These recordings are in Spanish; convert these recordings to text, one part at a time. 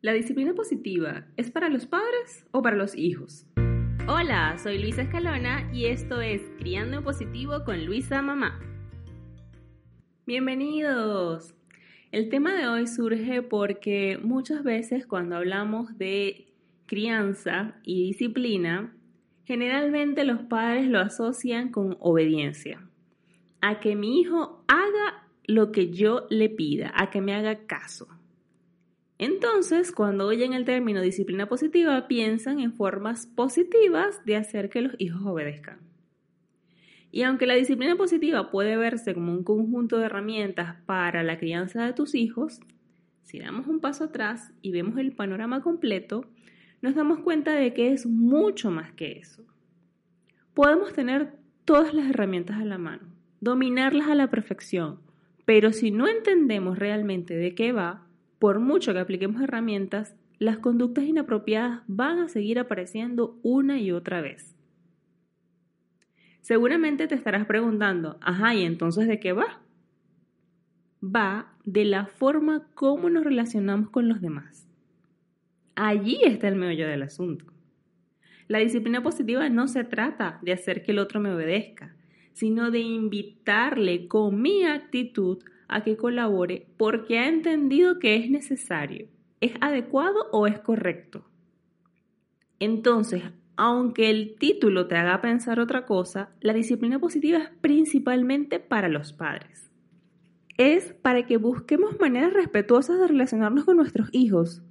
¿La disciplina positiva es para los padres o para los hijos? Hola, soy Luisa Escalona y esto es Criando en Positivo con Luisa Mamá. Bienvenidos. El tema de hoy surge porque muchas veces cuando hablamos de crianza y disciplina, generalmente los padres lo asocian con obediencia, a que mi hijo haga lo que yo le pida, a que me haga caso. Entonces, cuando oyen el término disciplina positiva, piensan en formas positivas de hacer que los hijos obedezcan. Y aunque la disciplina positiva puede verse como un conjunto de herramientas para la crianza de tus hijos, si damos un paso atrás y vemos el panorama completo, nos damos cuenta de que es mucho más que eso. Podemos tener todas las herramientas a la mano, dominarlas a la perfección, pero si no entendemos realmente de qué va, por mucho que apliquemos herramientas, las conductas inapropiadas van a seguir apareciendo una y otra vez. Seguramente te estarás preguntando, ajá, ¿y entonces de qué va? Va de la forma como nos relacionamos con los demás. Allí está el meollo del asunto. La disciplina positiva no se trata de hacer que el otro me obedezca, sino de invitarle con mi actitud a que colabore porque ha entendido que es necesario. ¿Es adecuado o es correcto? Entonces, aunque el título te haga pensar otra cosa, la disciplina positiva es principalmente para los padres. Es para que busquemos maneras respetuosas de relacionarnos con nuestros hijos,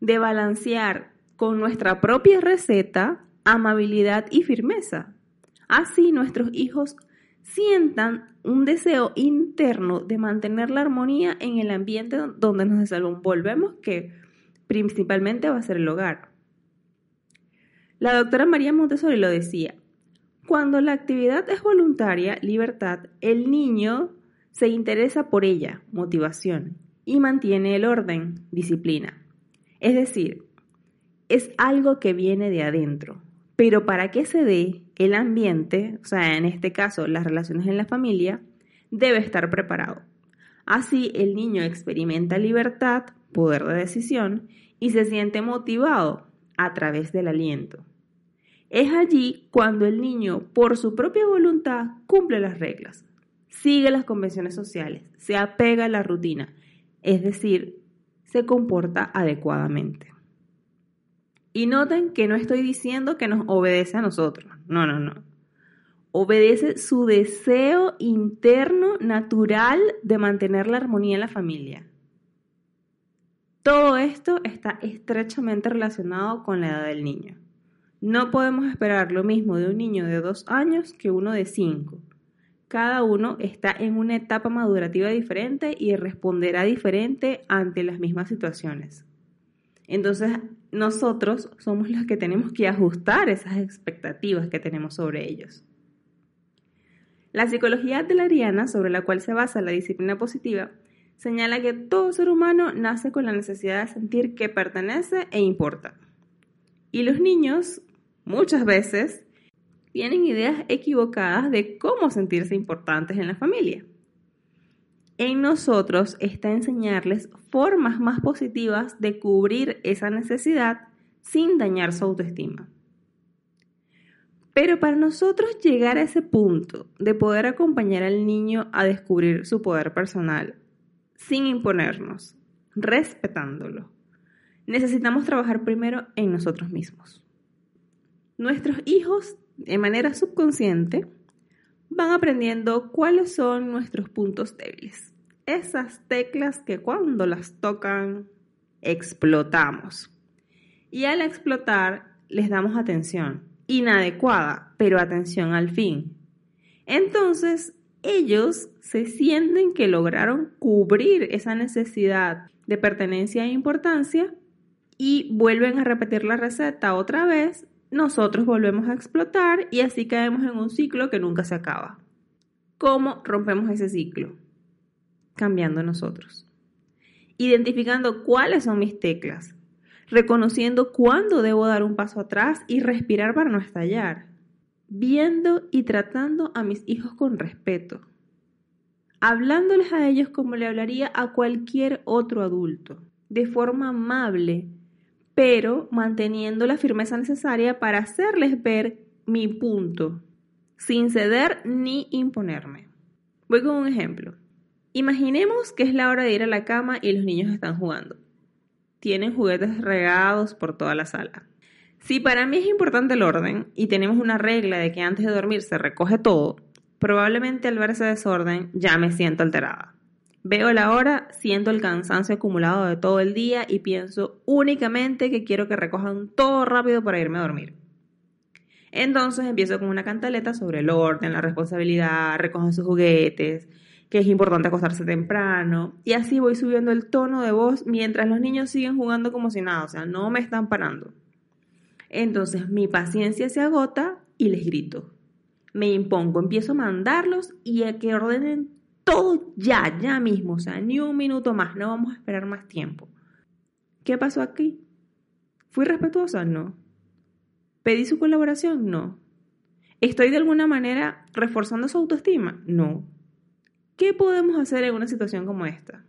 de balancear con nuestra propia receta amabilidad y firmeza. Así nuestros hijos sientan un deseo interno de mantener la armonía en el ambiente donde nos desenvolvemos, que principalmente va a ser el hogar. La doctora María Montessori lo decía, cuando la actividad es voluntaria, libertad, el niño se interesa por ella, motivación, y mantiene el orden, disciplina. Es decir, es algo que viene de adentro, pero para que se dé el ambiente, o sea, en este caso las relaciones en la familia, debe estar preparado. Así el niño experimenta libertad, poder de decisión y se siente motivado a través del aliento. Es allí cuando el niño, por su propia voluntad, cumple las reglas, sigue las convenciones sociales, se apega a la rutina, es decir, se comporta adecuadamente. Y noten que no estoy diciendo que nos obedece a nosotros. No, no, no. Obedece su deseo interno, natural, de mantener la armonía en la familia. Todo esto está estrechamente relacionado con la edad del niño. No podemos esperar lo mismo de un niño de dos años que uno de cinco. Cada uno está en una etapa madurativa diferente y responderá diferente ante las mismas situaciones. Entonces, nosotros somos los que tenemos que ajustar esas expectativas que tenemos sobre ellos. La psicología adelariana, sobre la cual se basa la disciplina positiva, señala que todo ser humano nace con la necesidad de sentir que pertenece e importa. Y los niños, muchas veces, tienen ideas equivocadas de cómo sentirse importantes en la familia. En nosotros está enseñarles formas más positivas de cubrir esa necesidad sin dañar su autoestima. Pero para nosotros llegar a ese punto de poder acompañar al niño a descubrir su poder personal, sin imponernos, respetándolo, necesitamos trabajar primero en nosotros mismos. Nuestros hijos, de manera subconsciente, van aprendiendo cuáles son nuestros puntos débiles. Esas teclas que cuando las tocan explotamos. Y al explotar les damos atención, inadecuada, pero atención al fin. Entonces ellos se sienten que lograron cubrir esa necesidad de pertenencia e importancia y vuelven a repetir la receta otra vez, nosotros volvemos a explotar y así caemos en un ciclo que nunca se acaba. ¿Cómo rompemos ese ciclo? Cambiando nosotros. Identificando cuáles son mis teclas, reconociendo cuándo debo dar un paso atrás y respirar para no estallar, viendo y tratando a mis hijos con respeto, hablándoles a ellos como le hablaría a cualquier otro adulto, de forma amable, pero manteniendo la firmeza necesaria para hacerles ver mi punto, sin ceder ni imponerme. Voy con un ejemplo. Imaginemos que es la hora de ir a la cama y los niños están jugando. Tienen juguetes regados por toda la sala. Si para mí es importante el orden y tenemos una regla de que antes de dormir se recoge todo, probablemente al ver ese desorden ya me siento alterada. Veo la hora, siento el cansancio acumulado de todo el día y pienso únicamente que quiero que recojan todo rápido para irme a dormir. Entonces empiezo con una cantaleta sobre el orden, la responsabilidad, recogen sus juguetes, que es importante acostarse temprano, y así voy subiendo el tono de voz mientras los niños siguen jugando como si nada, o sea, no me están parando. Entonces mi paciencia se agota y les grito. Me impongo, empiezo a mandarlos y a que ordenen todo ya, ya mismo, o sea, ni un minuto más, no vamos a esperar más tiempo. ¿Qué pasó aquí? ¿Fui respetuosa? No. ¿Pedí su colaboración? No. ¿Estoy de alguna manera reforzando su autoestima? No. ¿Qué podemos hacer en una situación como esta?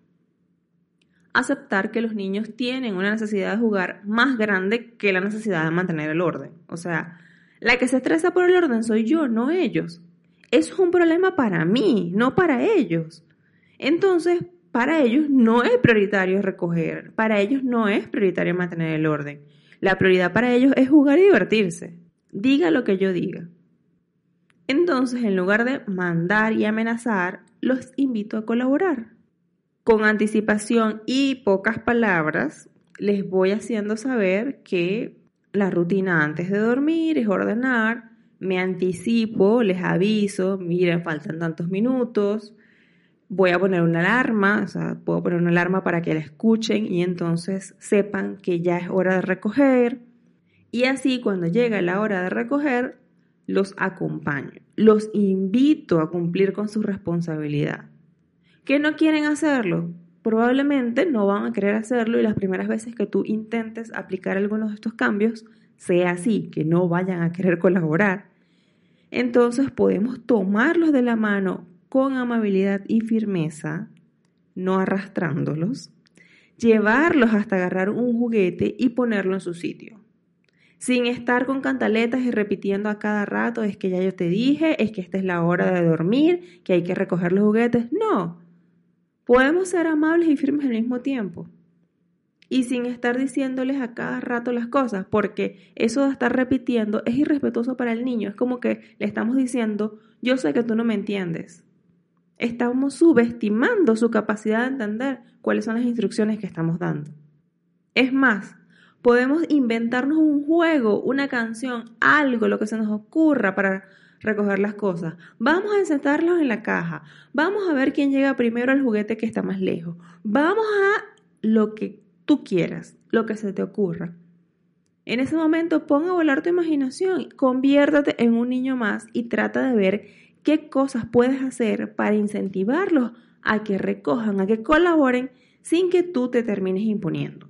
Aceptar que los niños tienen una necesidad de jugar más grande que la necesidad de mantener el orden. O sea, la que se estresa por el orden soy yo, no ellos. Eso es un problema para mí, no para ellos. Entonces, para ellos no es prioritario recoger, para ellos no es prioritario mantener el orden. La prioridad para ellos es jugar y divertirse. Diga lo que yo diga. Entonces, en lugar de mandar y amenazar, los invito a colaborar. Con anticipación y pocas palabras, les voy haciendo saber que la rutina antes de dormir es ordenar, me anticipo, les aviso, miren, faltan tantos minutos, voy a poner una alarma, o sea, puedo poner una alarma para que la escuchen y entonces sepan que ya es hora de recoger. Y así cuando llega la hora de recoger, los acompaño, los invito a cumplir con su responsabilidad. ¿Que no quieren hacerlo? Probablemente no van a querer hacerlo y las primeras veces que tú intentes aplicar algunos de estos cambios, sea así, que no vayan a querer colaborar, entonces podemos tomarlos de la mano con amabilidad y firmeza, no arrastrándolos, llevarlos hasta agarrar un juguete y ponerlo en su sitio. Sin estar con cantaletas y repitiendo a cada rato, es que ya yo te dije, es que esta es la hora de dormir, que hay que recoger los juguetes. No, podemos ser amables y firmes al mismo tiempo y sin estar diciéndoles a cada rato las cosas, porque eso de estar repitiendo es irrespetuoso para el niño. Es como que le estamos diciendo, yo sé que tú no me entiendes. Estamos subestimando su capacidad de entender cuáles son las instrucciones que estamos dando. Es más, podemos inventarnos un juego, una canción, algo, lo que se nos ocurra para recoger las cosas. Vamos a sentarlos en la caja. Vamos a ver quién llega primero al juguete que está más lejos. Vamos a lo que tú quieras, lo que se te ocurra. En ese momento pon a volar tu imaginación, conviértate en un niño más y trata de ver qué cosas puedes hacer para incentivarlos a que recojan, a que colaboren sin que tú te termines imponiendo.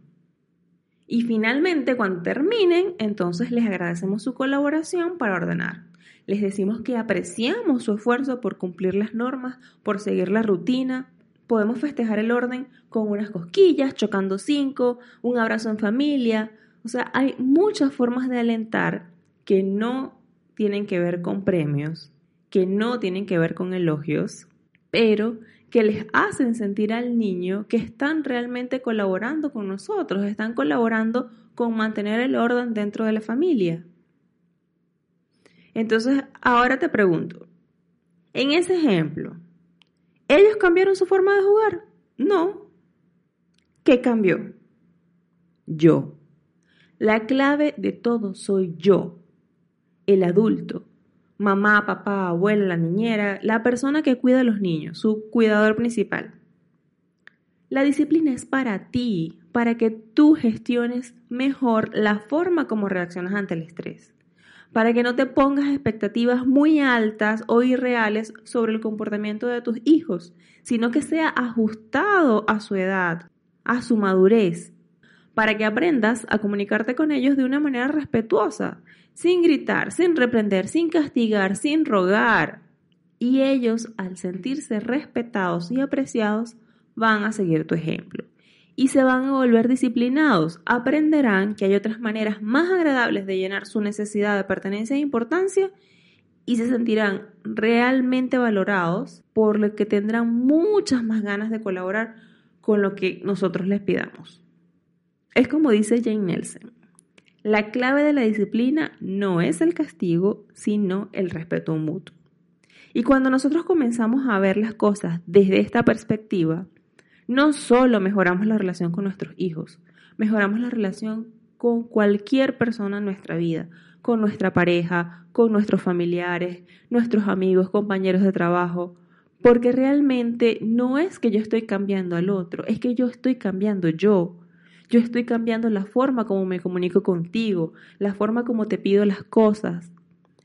Y finalmente, cuando terminen, entonces les agradecemos su colaboración para ordenar. Les decimos que apreciamos su esfuerzo por cumplir las normas, por seguir la rutina, Podemos festejar el orden con unas cosquillas, chocando cinco, un abrazo en familia. O sea, hay muchas formas de alentar que no tienen que ver con premios, que no tienen que ver con elogios, pero que les hacen sentir al niño que están realmente colaborando con nosotros, están colaborando con mantener el orden dentro de la familia. Entonces, ahora te pregunto, en ese ejemplo, ¿Ellos cambiaron su forma de jugar? No. ¿Qué cambió? Yo. La clave de todo soy yo, el adulto, mamá, papá, abuela, la niñera, la persona que cuida a los niños, su cuidador principal. La disciplina es para ti, para que tú gestiones mejor la forma como reaccionas ante el estrés, para que no te pongas expectativas muy altas o irreales sobre el comportamiento de tus hijos, sino que sea ajustado a su edad, a su madurez, para que aprendas a comunicarte con ellos de una manera respetuosa, sin gritar, sin reprender, sin castigar, sin rogar. Y ellos, al sentirse respetados y apreciados, van a seguir tu ejemplo y se van a volver disciplinados. Aprenderán que hay otras maneras más agradables de llenar su necesidad de pertenencia e importancia y se sentirán realmente valorados, por lo que tendrán muchas más ganas de colaborar con lo que nosotros les pidamos. Es como dice Jane Nelson, la clave de la disciplina no es el castigo, sino el respeto mutuo. Y cuando nosotros comenzamos a ver las cosas desde esta perspectiva, no solo mejoramos la relación con nuestros hijos, mejoramos la relación con cualquier persona en nuestra vida, con nuestra pareja, con nuestros familiares, nuestros amigos, compañeros de trabajo, porque realmente no es que yo estoy cambiando al otro, es que yo estoy cambiando yo. Yo estoy cambiando la forma como me comunico contigo, la forma como te pido las cosas.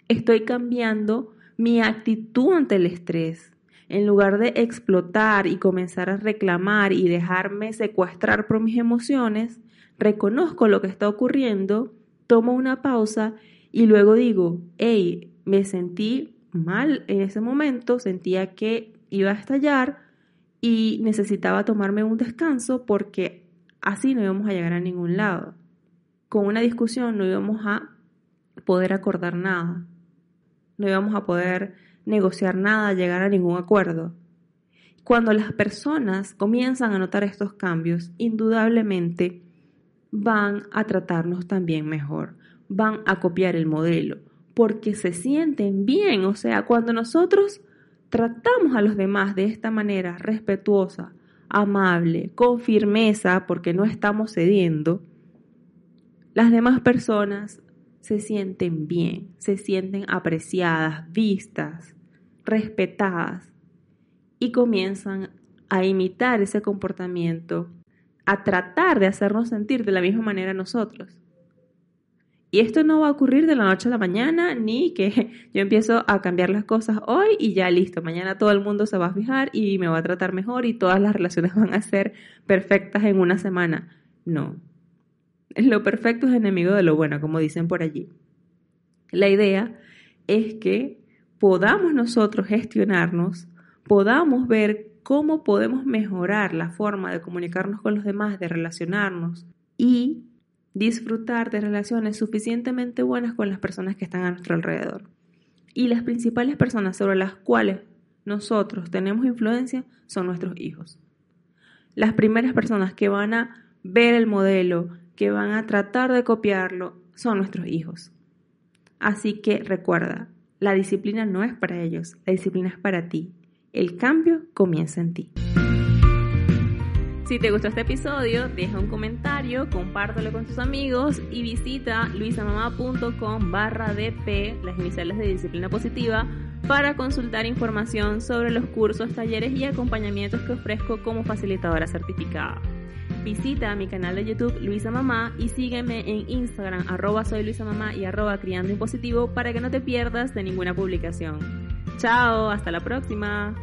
Estoy cambiando mi actitud ante el estrés en lugar de explotar y comenzar a reclamar y dejarme secuestrar por mis emociones, reconozco lo que está ocurriendo, tomo una pausa y luego digo, hey, me sentí mal en ese momento, sentía que iba a estallar y necesitaba tomarme un descanso porque así no íbamos a llegar a ningún lado. Con una discusión no íbamos a poder acordar nada, no íbamos a poder negociar nada, llegar a ningún acuerdo. Cuando las personas comienzan a notar estos cambios, indudablemente van a tratarnos también mejor, van a copiar el modelo, porque se sienten bien. O sea, cuando nosotros tratamos a los demás de esta manera respetuosa, amable, con firmeza, porque no estamos cediendo, las demás personas se sienten bien, se sienten apreciadas, vistas, respetadas y comienzan a imitar ese comportamiento, a tratar de hacernos sentir de la misma manera nosotros. Y esto no va a ocurrir de la noche a la mañana, ni que yo empiezo a cambiar las cosas hoy y ya listo, mañana todo el mundo se va a fijar y me va a tratar mejor y todas las relaciones van a ser perfectas en una semana. No, lo perfecto es enemigo de lo bueno, como dicen por allí. La idea es que podamos nosotros gestionarnos, podamos ver cómo podemos mejorar la forma de comunicarnos con los demás, de relacionarnos y disfrutar de relaciones suficientemente buenas con las personas que están a nuestro alrededor. Y las principales personas sobre las cuales nosotros tenemos influencia son nuestros hijos. Las primeras personas que van a ver el modelo, que van a tratar de copiarlo son nuestros hijos. Así que recuerda, la disciplina no es para ellos, la disciplina es para ti. El cambio comienza en ti. Si te gustó este episodio, deja un comentario, compártelo con tus amigos y visita luisamamá.com barra DP, las iniciales de disciplina positiva, para consultar información sobre los cursos, talleres y acompañamientos que ofrezco como facilitadora certificada. Visita mi canal de YouTube Luisa Mamá y sígueme en Instagram arroba soy Luisa y arroba criando impositivo para que no te pierdas de ninguna publicación. Chao, hasta la próxima.